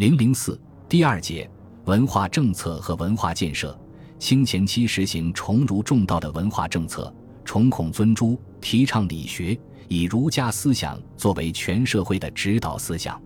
零零四第二节文化政策和文化建设。清前期实行崇儒重道的文化政策，崇孔尊朱，提倡理学，以儒家思想作为全社会的指导思想。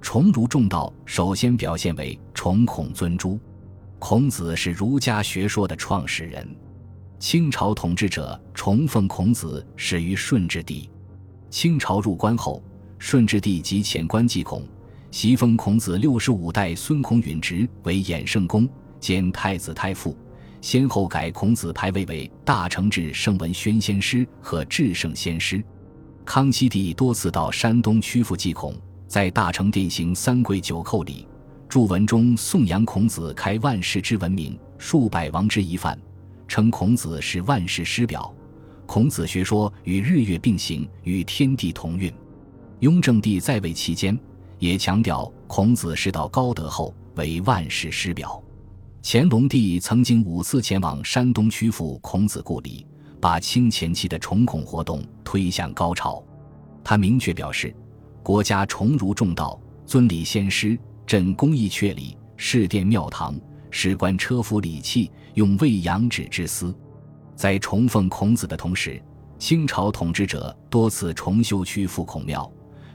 崇儒重道首先表现为崇孔尊朱。孔子是儒家学说的创始人。清朝统治者崇奉孔子始于顺治帝。清朝入关后，顺治帝即遣官祭孔，袭封孔子六十五代孙孔允职为衍圣公兼太子太傅。先后改孔子牌位为大成至圣文宣先师和至圣先师。康熙帝多次到山东曲阜祭孔，在大成殿行三跪九叩礼，著文中颂扬孔子开万世之文明，数百王之一范，称孔子是万世师表。孔子学说与日月并行，与天地同运。雍正帝在位期间，也强调孔子是道高德后，为万世师表。乾隆帝曾经五次前往山东曲阜孔子故里，把清前期的崇孔活动推向高潮。他明确表示，国家崇儒重道，尊礼先师，振公义阙礼，侍殿庙堂，史官车服礼器，用未养止之思。在崇奉孔子的同时，清朝统治者多次重修曲阜孔庙，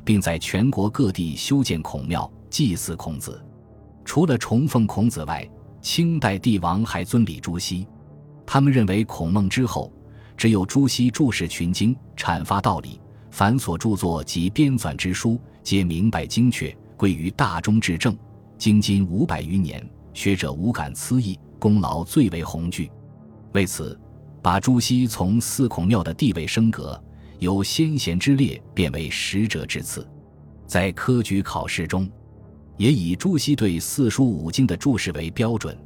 并在全国各地修建孔庙，祭祀孔子。除了崇奉孔子外，清代帝王还尊礼朱熹，他们认为孔孟之后，只有朱熹注释群经，阐发道理，凡所著作及编纂之书，皆明白精确，归于大中至正。经今五百余年，学者无感此意，功劳最为宏巨。为此，把朱熹从四孔庙的地位升格，由先贤之列变为使者之次。在科举考试中。也以朱熹对四书五经的注释为标准，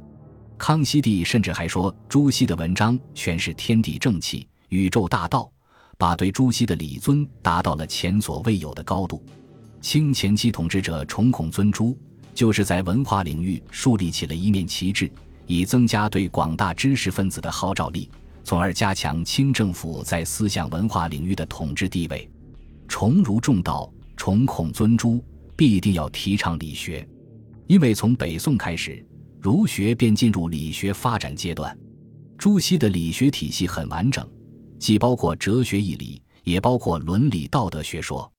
康熙帝甚至还说朱熹的文章全是天地正气、宇宙大道，把对朱熹的礼尊达到了前所未有的高度。清前期统治者崇孔尊朱，就是在文化领域树立起了一面旗帜，以增加对广大知识分子的号召力，从而加强清政府在思想文化领域的统治地位。崇儒重道，崇孔尊朱。必定要提倡理学，因为从北宋开始，儒学便进入理学发展阶段。朱熹的理学体系很完整，既包括哲学义理，也包括伦理道德学说。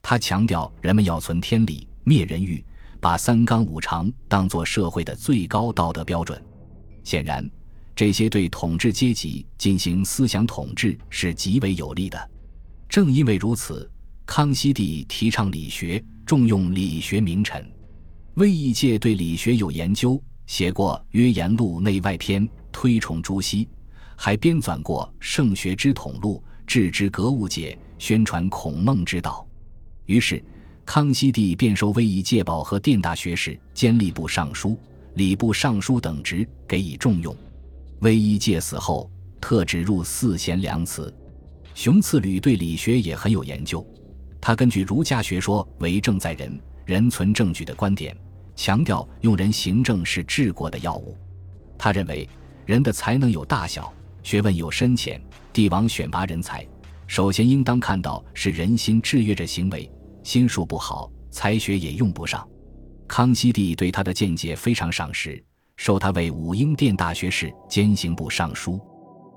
他强调人们要存天理，灭人欲，把三纲五常当作社会的最高道德标准。显然，这些对统治阶级进行思想统治是极为有利的。正因为如此，康熙帝提倡理学。重用理学名臣，魏义介对理学有研究，写过《约言录》内外篇，推崇朱熹，还编纂过《圣学之统录》，治之格物解，宣传孔孟之道。于是，康熙帝便授魏义介保和殿大学士兼吏部尚书、礼部尚书等职，给予重用。魏一介死后，特指入四贤良祠。熊次履对理学也很有研究。他根据儒家学说“为政在人，人存证据”的观点，强调用人行政是治国的要务。他认为，人的才能有大小，学问有深浅，帝王选拔人才，首先应当看到是人心制约着行为，心术不好，才学也用不上。康熙帝对他的见解非常赏识，授他为武英殿大学士兼刑部尚书。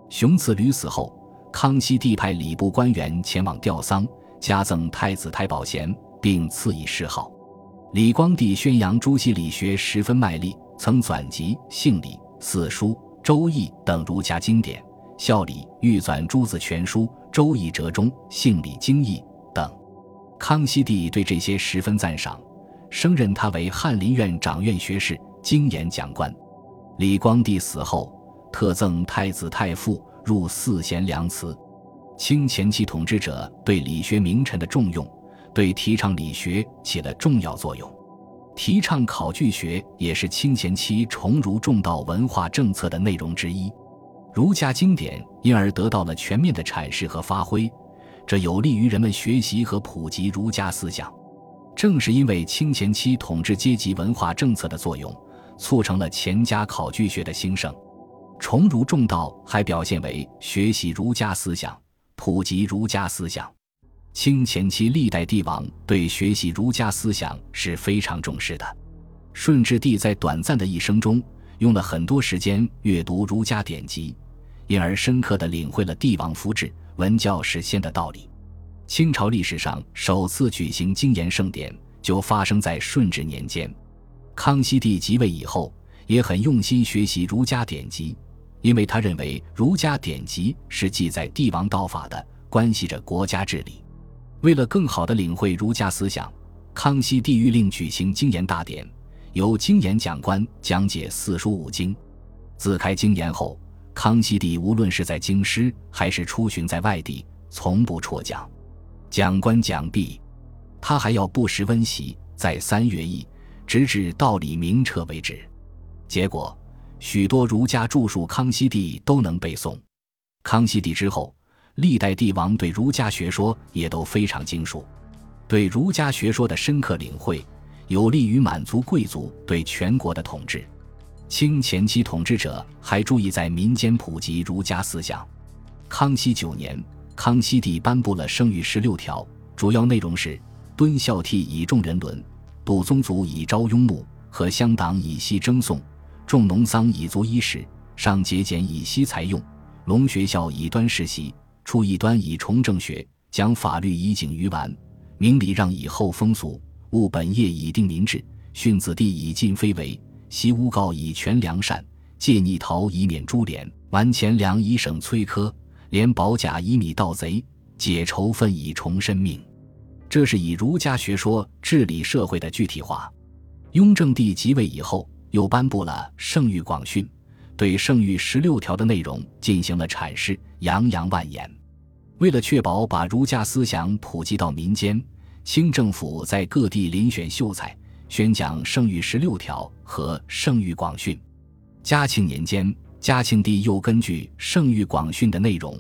熊次履死后，康熙帝派礼部官员前往吊丧。加赠太子太保衔，并赐以谥号。李光地宣扬朱熹理学十分卖力，曾纂集《性理》《四书》《周易》等儒家经典，孝礼欲纂《诸子全书》《周易折中》《性理经义》等。康熙帝对这些十分赞赏，升任他为翰林院掌院学士、经研讲官。李光地死后，特赠太子太傅，入四贤良祠。清前期统治者对理学名臣的重用，对提倡理学起了重要作用。提倡考据学也是清前期崇儒重道文化政策的内容之一。儒家经典因而得到了全面的阐释和发挥，这有利于人们学习和普及儒家思想。正是因为清前期统治阶级文化政策的作用，促成了钱家考据学的兴盛。崇儒重道还表现为学习儒家思想。普及儒家思想，清前期历代帝王对学习儒家思想是非常重视的。顺治帝在短暂的一生中用了很多时间阅读儒家典籍，因而深刻地领会了帝王夫制、文教实先的道理。清朝历史上首次举行经研盛典，就发生在顺治年间。康熙帝即位以后，也很用心学习儒家典籍，因为他认为儒家典籍是记载帝王道法的，关系着国家治理。为了更好地领会儒家思想，康熙帝谕令举行经研大典，由经研讲官讲解四书五经。自开经研后，康熙帝无论是在京师还是出巡在外地，从不辍讲。讲官讲毕，他还要不时温习，再三阅译，直至道理明彻为止。结果，许多儒家著述，康熙帝都能背诵。康熙帝之后，历代帝王对儒家学说也都非常精熟。对儒家学说的深刻领会，有利于满族贵族对全国的统治。清前期统治者还注意在民间普及儒家思想。康熙九年。康熙帝颁布了圣谕十六条，主要内容是：敦孝悌以重人伦，杜宗族以昭雍穆，和乡党以息征讼，重农桑以足衣食，上节俭以息财用，隆学校以端世习，出异端以崇正学，讲法律以警于完，明礼让以厚风俗，务本业以定民志，训子弟以尽非为，习诬告以全良善，戒逆逃以免株连，完钱粮以省催苛。连保甲以米盗贼，解仇愤以重生命，这是以儒家学说治理社会的具体化。雍正帝即位以后，又颁布了《圣谕广训》，对《圣谕》十六条的内容进行了阐释，洋洋万言。为了确保把儒家思想普及到民间，清政府在各地遴选秀才，宣讲《圣谕》十六条和《圣谕广训》。嘉庆年间。嘉庆帝又根据《圣谕广训》的内容，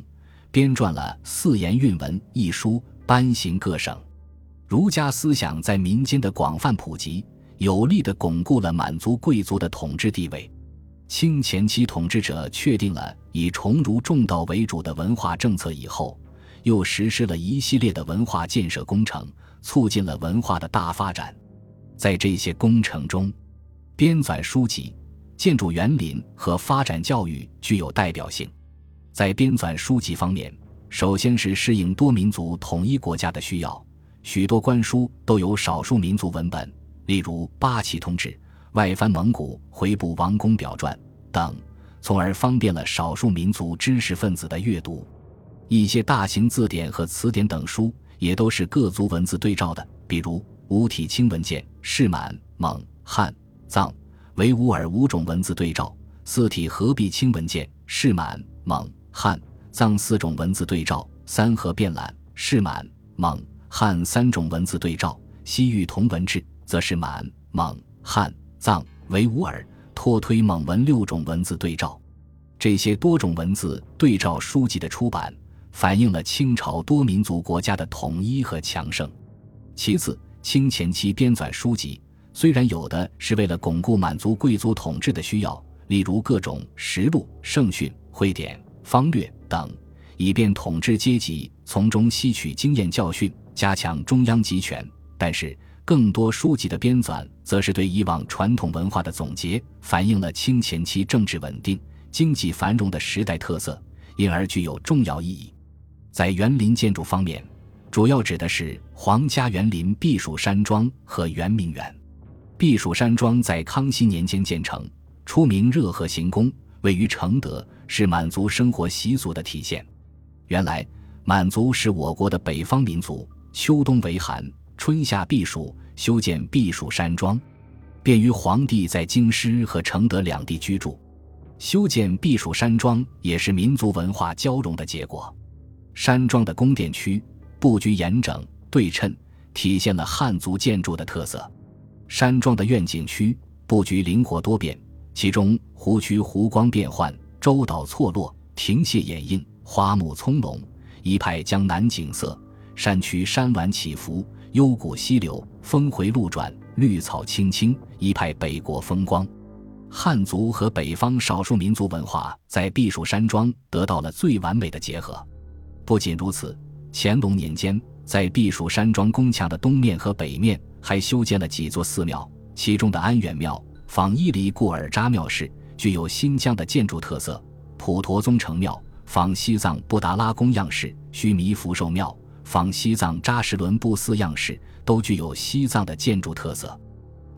编撰了《四言韵文》一书，颁行各省。儒家思想在民间的广泛普及，有力地巩固了满族贵族的统治地位。清前期统治者确定了以崇儒重道为主的文化政策以后，又实施了一系列的文化建设工程，促进了文化的大发展。在这些工程中，编纂书籍。建筑园林和发展教育具有代表性。在编纂书籍方面，首先是适应多民族统一国家的需要，许多官书都有少数民族文本，例如《八旗通志》《外藩蒙古回部王公表传》等，从而方便了少数民族知识分子的阅读。一些大型字典和词典等书也都是各族文字对照的，比如五体清文件、是满、蒙、汉、藏。维吾尔五种文字对照，四体合璧清文件，是满、蒙、汉、藏四种文字对照，三合变览，是满、蒙、汉三种文字对照，西域同文志，则是满、蒙、汉、藏、维吾尔、托推蒙文六种文字对照。这些多种文字对照书籍的出版，反映了清朝多民族国家的统一和强盛。其次，清前期编纂书籍。虽然有的是为了巩固满族贵族统治的需要，例如各种实录、圣训、会典、方略等，以便统治阶级从中吸取经验教训，加强中央集权；但是，更多书籍的编纂，则是对以往传统文化的总结，反映了清前期政治稳定、经济繁荣的时代特色，因而具有重要意义。在园林建筑方面，主要指的是皇家园林避暑山庄和圆明园。避暑山庄在康熙年间建成，出名热河行宫，位于承德，是满族生活习俗的体现。原来，满族是我国的北方民族，秋冬为寒，春夏避暑，修建避暑山庄，便于皇帝在京师和承德两地居住。修建避暑山庄也是民族文化交融的结果。山庄的宫殿区布局严整对称，体现了汉族建筑的特色。山庄的院景区布局灵活多变，其中湖区湖光变幻，洲岛错落，亭榭掩映，花木葱茏，一派江南景色；山区山峦起伏，幽谷溪流，峰回路转，绿草青青，一派北国风光。汉族和北方少数民族文化在避暑山庄得到了最完美的结合。不仅如此，乾隆年间，在避暑山庄宫墙的东面和北面。还修建了几座寺庙，其中的安远庙、仿伊犁固尔扎庙式，具有新疆的建筑特色；普陀宗城庙仿西藏布达拉宫样式，须弥福寿庙仿西藏扎什伦布寺样式，都具有西藏的建筑特色。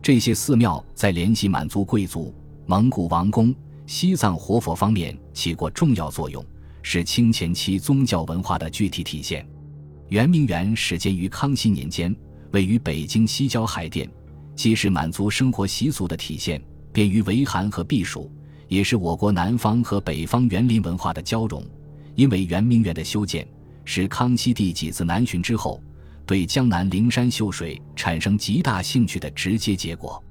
这些寺庙在联系满族贵族、蒙古王公、西藏活佛方面起过重要作用，是清前期宗教文化的具体体现。圆明园始建于康熙年间，位于北京西郊海淀，既是满族生活习俗的体现，便于维寒和避暑，也是我国南方和北方园林文化的交融。因为圆明园的修建，是康熙帝几次南巡之后，对江南灵山秀水产生极大兴趣的直接结果。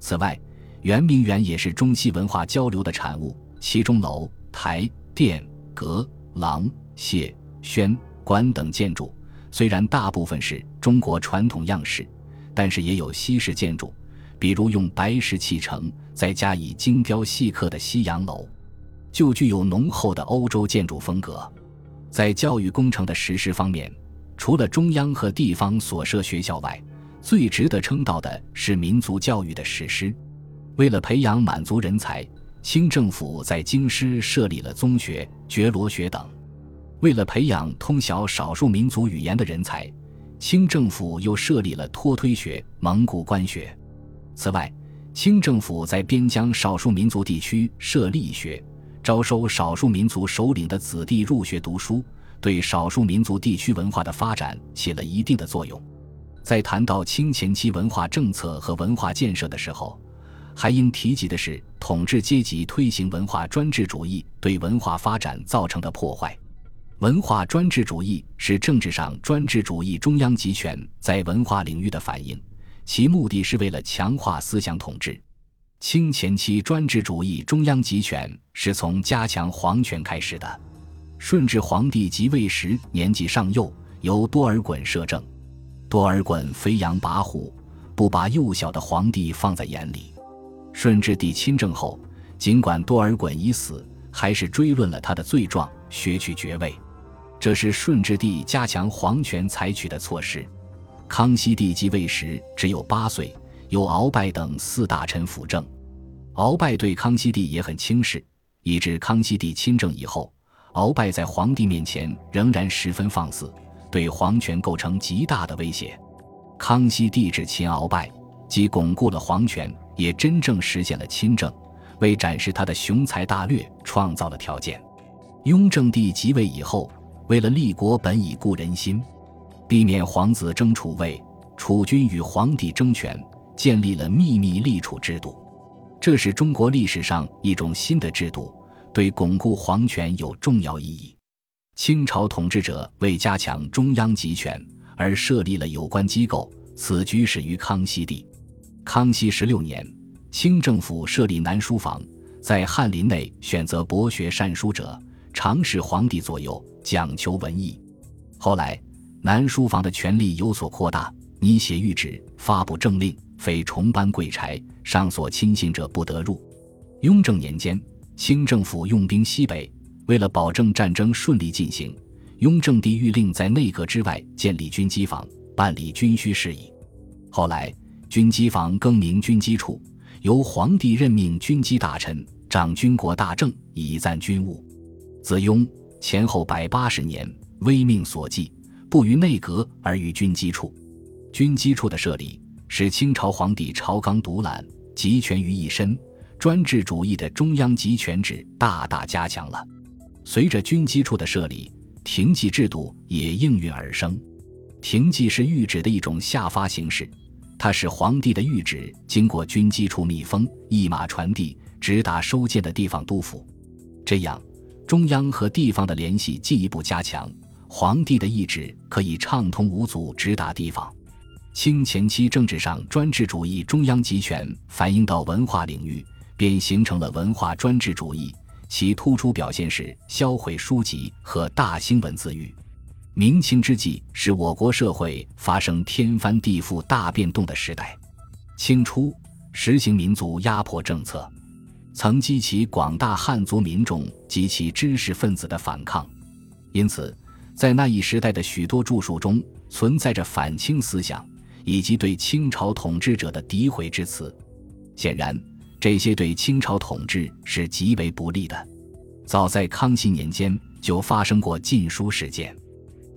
此外，圆明园也是中西文化交流的产物，其中楼台殿阁廊榭轩。馆等建筑虽然大部分是中国传统样式，但是也有西式建筑，比如用白石砌成，再加以精雕细刻的西洋楼，就具有浓厚的欧洲建筑风格。在教育工程的实施方面，除了中央和地方所设学校外，最值得称道的是民族教育的实施。为了培养满族人才，清政府在京师设立了宗学、觉罗学等。为了培养通晓少数民族语言的人才，清政府又设立了托推学、蒙古官学。此外，清政府在边疆少数民族地区设立学，招收少数民族首领的子弟入学读书，对少数民族地区文化的发展起了一定的作用。在谈到清前期文化政策和文化建设的时候，还应提及的是统治阶级推行文化专制主义对文化发展造成的破坏。文化专制主义是政治上专制主义中央集权在文化领域的反应，其目的是为了强化思想统治。清前期专制主义中央集权是从加强皇权开始的。顺治皇帝即位时年纪尚幼，由多尔衮摄政。多尔衮飞扬跋扈，不把幼小的皇帝放在眼里。顺治帝亲政后，尽管多尔衮已死，还是追论了他的罪状，削去爵位。这是顺治帝加强皇权采取的措施。康熙帝即位时只有八岁，由鳌拜等四大臣辅政。鳌拜对康熙帝也很轻视，以致康熙帝亲政以后，鳌拜在皇帝面前仍然十分放肆，对皇权构成极大的威胁。康熙帝制亲鳌拜，既巩固了皇权，也真正实现了亲政，为展示他的雄才大略创造了条件。雍正帝即位以后。为了立国本以固人心，避免皇子争储位，储君与皇帝争权，建立了秘密立储制度。这是中国历史上一种新的制度，对巩固皇权有重要意义。清朝统治者为加强中央集权而设立了有关机构，此举始于康熙帝。康熙十六年，清政府设立南书房，在翰林内选择博学善书者，常使皇帝左右。讲求文艺，后来南书房的权力有所扩大，拟写谕旨、发布政令，非重班贵差，上所亲信者不得入。雍正年间，清政府用兵西北，为了保证战争顺利进行，雍正帝谕令在内阁之外建立军机房，办理军需事宜。后来，军机房更名军机处，由皇帝任命军机大臣，掌军国大政，以赞军务。自雍。前后百八十年，威命所寄，不于内阁而于军机处。军机处的设立，使清朝皇帝朝纲独揽，集权于一身，专制主义的中央集权制大大加强了。随着军机处的设立，廷记制度也应运而生。廷记是谕旨的一种下发形式，它使皇帝的谕旨经过军机处密封，一马传递，直达收件的地方督府。这样。中央和地方的联系进一步加强，皇帝的意志可以畅通无阻直达地方。清前期政治上专制主义中央集权反映到文化领域，便形成了文化专制主义。其突出表现是销毁书籍和大兴文字狱。明清之际是我国社会发生天翻地覆大变动的时代。清初实行民族压迫政策。曾激起广大汉族民众及其知识分子的反抗，因此，在那一时代的许多著述中存在着反清思想，以及对清朝统治者的诋毁之词。显然，这些对清朝统治是极为不利的。早在康熙年间就发生过禁书事件。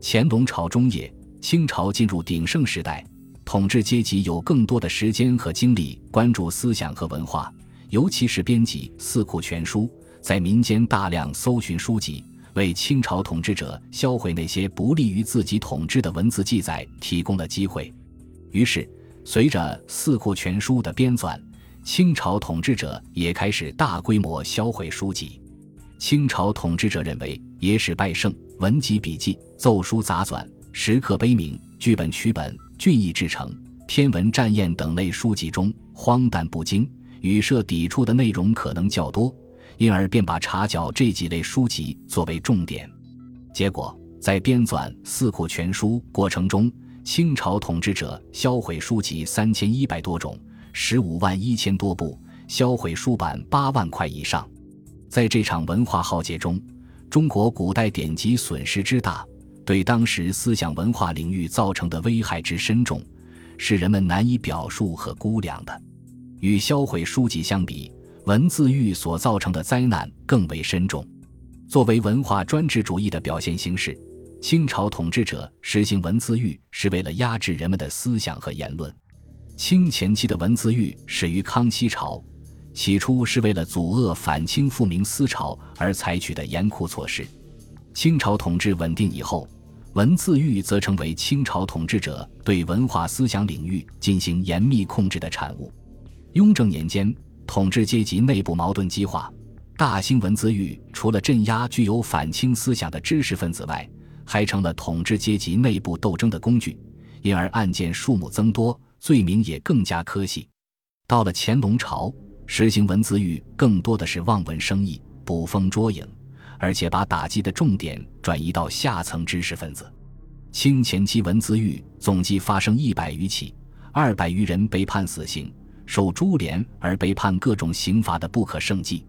乾隆朝中叶，清朝进入鼎盛时代，统治阶级有更多的时间和精力关注思想和文化，尤其是编辑《四库全书》，在民间大量搜寻书籍，为清朝统治者销毁那些不利于自己统治的文字记载提供了机会。于是，随着《四库全书》的编纂，清朝统治者也开始大规模销毁书籍。清朝统治者认为，野史败圣、文集笔记、奏书杂纂、石刻碑铭、剧本曲本、俊逸制成、天文占验等类书籍中荒诞不经、语社抵触的内容可能较多，因而便把查缴这几类书籍作为重点。结果，在编纂《四库全书》过程中，清朝统治者销毁书籍三千一百多种，十五万一千多部，销毁书版八万块以上。在这场文化浩劫中，中国古代典籍损失之大，对当时思想文化领域造成的危害之深重，是人们难以表述和估量的。与销毁书籍相比，文字狱所造成的灾难更为深重。作为文化专制主义的表现形式，清朝统治者实行文字狱是为了压制人们的思想和言论。清前期的文字狱始于康熙朝。起初是为了阻遏反清复明思潮而采取的严酷措施。清朝统治稳定以后，文字狱则成为清朝统治者对文化思想领域进行严密控制的产物。雍正年间，统治阶级内部矛盾激化，大兴文字狱除了镇压具有反清思想的知识分子外，还成了统治阶级内部斗争的工具，因而案件数目增多，罪名也更加苛细。到了乾隆朝。实行文字狱更多的是望文生义、捕风捉影，而且把打击的重点转移到下层知识分子。清前期文字狱总计发生一百余起，二百余人被判死刑、受株连而被判各种刑罚的不可胜计。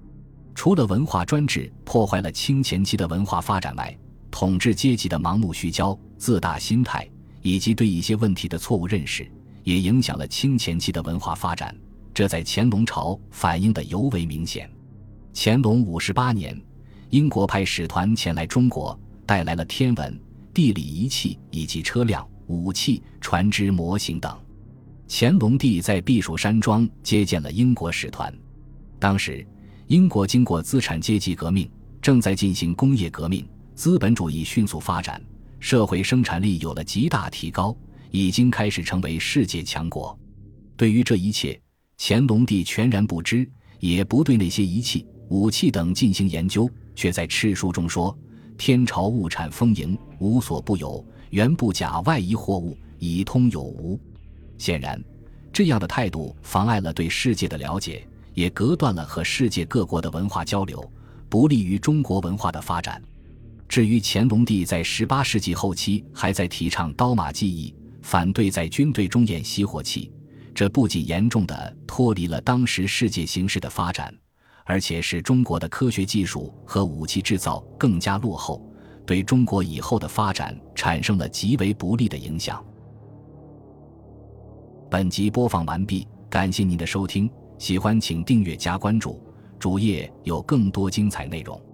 除了文化专制破坏了清前期的文化发展外，统治阶级的盲目虚焦、自大心态以及对一些问题的错误认识，也影响了清前期的文化发展。这在乾隆朝反映的尤为明显。乾隆五十八年，英国派使团前来中国，带来了天文、地理仪器以及车辆、武器、船只模型等。乾隆帝在避暑山庄接见了英国使团。当时，英国经过资产阶级革命，正在进行工业革命，资本主义迅速发展，社会生产力有了极大提高，已经开始成为世界强国。对于这一切，乾隆帝全然不知，也不对那些仪器、武器等进行研究，却在敕书中说：“天朝物产丰盈，无所不有，原不假外夷货物，以通有无。”显然，这样的态度妨碍了对世界的了解，也隔断了和世界各国的文化交流，不利于中国文化的发展。至于乾隆帝在十八世纪后期还在提倡刀马技艺，反对在军队中演熄火器。这不仅严重的脱离了当时世界形势的发展，而且使中国的科学技术和武器制造更加落后，对中国以后的发展产生了极为不利的影响。本集播放完毕，感谢您的收听，喜欢请订阅加关注，主页有更多精彩内容。